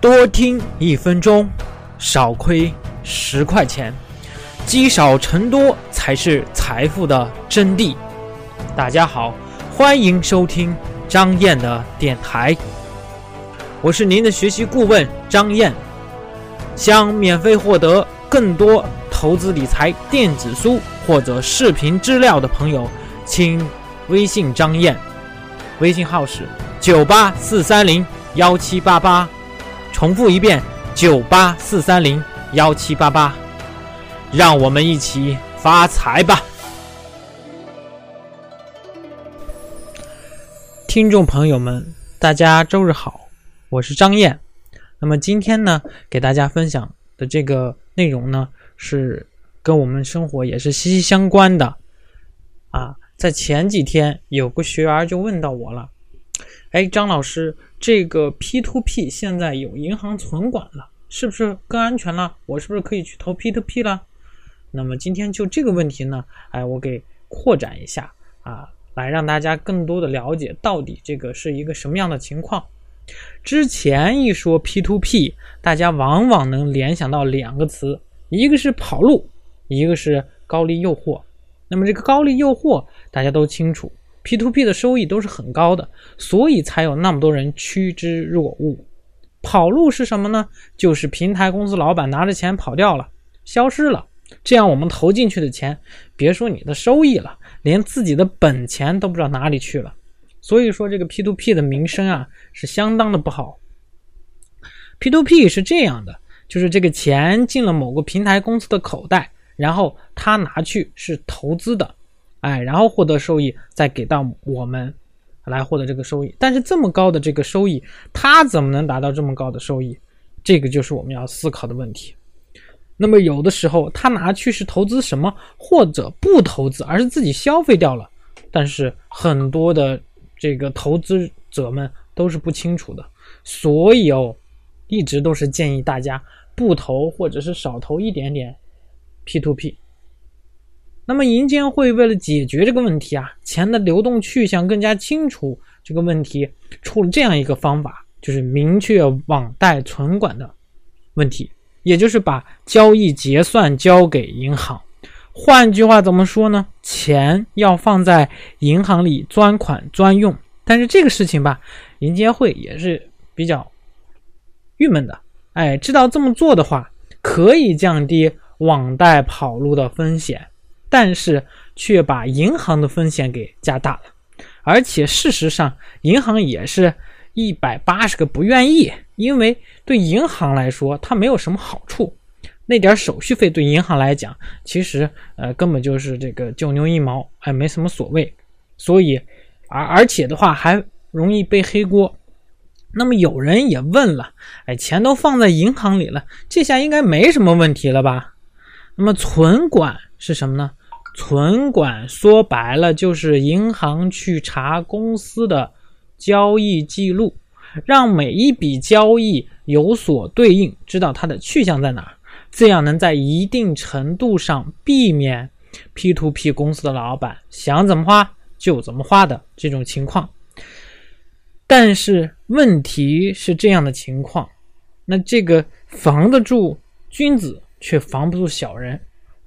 多听一分钟，少亏十块钱，积少成多才是财富的真谛。大家好，欢迎收听张燕的电台，我是您的学习顾问张燕。想免费获得更多投资理财电子书或者视频资料的朋友，请微信张燕，微信号是九八四三零幺七八八。重复一遍：九八四三零幺七八八，让我们一起发财吧！听众朋友们，大家周日好，我是张燕。那么今天呢，给大家分享的这个内容呢，是跟我们生活也是息息相关的啊。在前几天，有个学员就问到我了。哎，张老师，这个 P to P 现在有银行存管了，是不是更安全了？我是不是可以去投 P to P 了？那么今天就这个问题呢，哎，我给扩展一下啊，来让大家更多的了解到底这个是一个什么样的情况。之前一说 P to P，大家往往能联想到两个词，一个是跑路，一个是高利诱惑。那么这个高利诱惑大家都清楚。P to P 的收益都是很高的，所以才有那么多人趋之若鹜。跑路是什么呢？就是平台公司老板拿着钱跑掉了，消失了。这样我们投进去的钱，别说你的收益了，连自己的本钱都不知道哪里去了。所以说这个 P to P 的名声啊是相当的不好。P to P 是这样的，就是这个钱进了某个平台公司的口袋，然后他拿去是投资的。哎，然后获得收益，再给到我们来获得这个收益。但是这么高的这个收益，他怎么能达到这么高的收益？这个就是我们要思考的问题。那么有的时候他拿去是投资什么，或者不投资，而是自己消费掉了。但是很多的这个投资者们都是不清楚的，所以哦，一直都是建议大家不投，或者是少投一点点 P to P。那么银监会为了解决这个问题啊，钱的流动去向更加清楚，这个问题出了这样一个方法，就是明确网贷存管的问题，也就是把交易结算交给银行。换句话怎么说呢？钱要放在银行里专款专用。但是这个事情吧，银监会也是比较郁闷的。哎，知道这么做的话，可以降低网贷跑路的风险。但是却把银行的风险给加大了，而且事实上，银行也是一百八十个不愿意，因为对银行来说，它没有什么好处，那点手续费对银行来讲，其实呃根本就是这个九牛一毛，还没什么所谓，所以而而且的话还容易背黑锅。那么有人也问了，哎，钱都放在银行里了，这下应该没什么问题了吧？那么存管是什么呢？存管说白了就是银行去查公司的交易记录，让每一笔交易有所对应，知道它的去向在哪儿，这样能在一定程度上避免 P to P 公司的老板想怎么花就怎么花的这种情况。但是问题是这样的情况，那这个防得住君子，却防不住小人。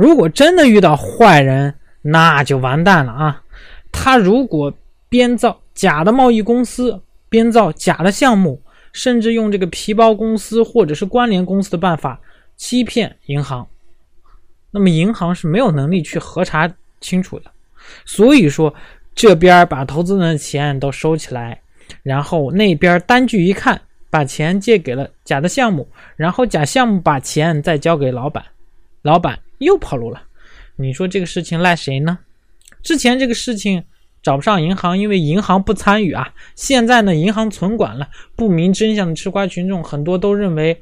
如果真的遇到坏人，那就完蛋了啊！他如果编造假的贸易公司，编造假的项目，甚至用这个皮包公司或者是关联公司的办法欺骗银行，那么银行是没有能力去核查清楚的。所以说，这边把投资人的钱都收起来，然后那边单据一看，把钱借给了假的项目，然后假项目把钱再交给老板，老板。又跑路了，你说这个事情赖谁呢？之前这个事情找不上银行，因为银行不参与啊。现在呢，银行存管了，不明真相的吃瓜群众很多都认为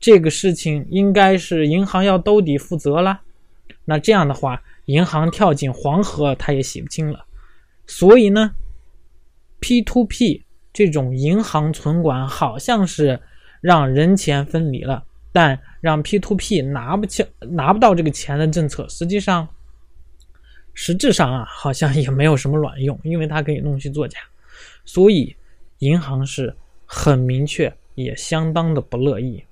这个事情应该是银行要兜底负责了。那这样的话，银行跳进黄河，他也洗不清了。所以呢，P to P 这种银行存管好像是让人钱分离了。但让 P to P 拿不起、拿不到这个钱的政策，实际上、实质上啊，好像也没有什么卵用，因为它可以弄虚作假。所以，银行是很明确也相当的不乐意。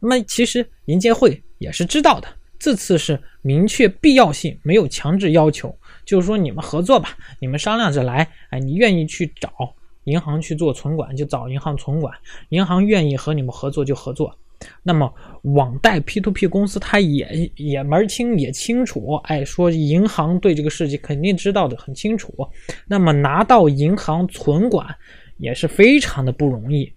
那么其实银监会也是知道的，这次是明确必要性，没有强制要求，就是说你们合作吧，你们商量着来，哎，你愿意去找银行去做存管就找银行存管，银行愿意和你们合作就合作。那么网贷 P2P 公司他也也门清也清楚，哎，说银行对这个事情肯定知道的很清楚。那么拿到银行存管也是非常的不容易，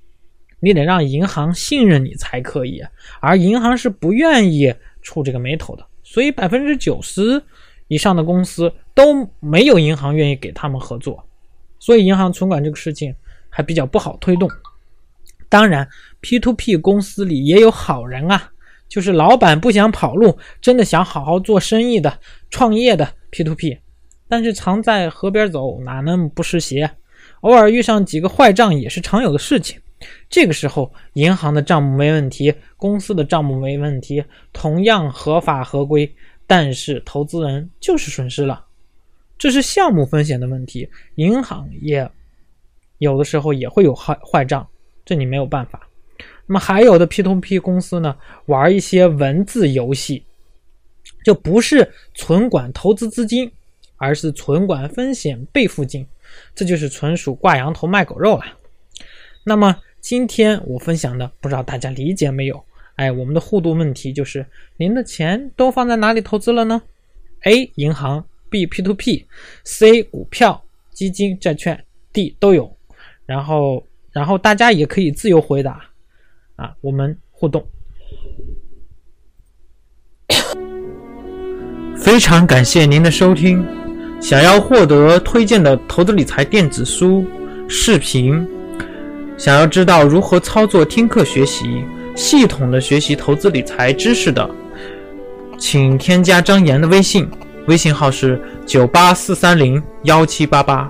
你得让银行信任你才可以，而银行是不愿意触这个眉头的，所以百分之九十以上的公司都没有银行愿意给他们合作，所以银行存管这个事情还比较不好推动。当然，P2P 公司里也有好人啊，就是老板不想跑路，真的想好好做生意的、创业的 P2P。但是常在河边走，哪能不湿鞋？偶尔遇上几个坏账也是常有的事情。这个时候，银行的账目没问题，公司的账目没问题，同样合法合规，但是投资人就是损失了。这是项目风险的问题，银行也有的时候也会有坏坏账。这你没有办法。那么还有的 P to P 公司呢，玩一些文字游戏，就不是存管投资资金，而是存管风险备付金，这就是纯属挂羊头卖狗肉了。那么今天我分享的，不知道大家理解没有？哎，我们的互动问题就是：您的钱都放在哪里投资了呢？A 银行，B P to P，C 股票、基金、债券，D 都有。然后。然后大家也可以自由回答，啊，我们互动。非常感谢您的收听。想要获得推荐的投资理财电子书、视频，想要知道如何操作听课学习，系统的学习投资理财知识的，请添加张岩的微信，微信号是九八四三零幺七八八。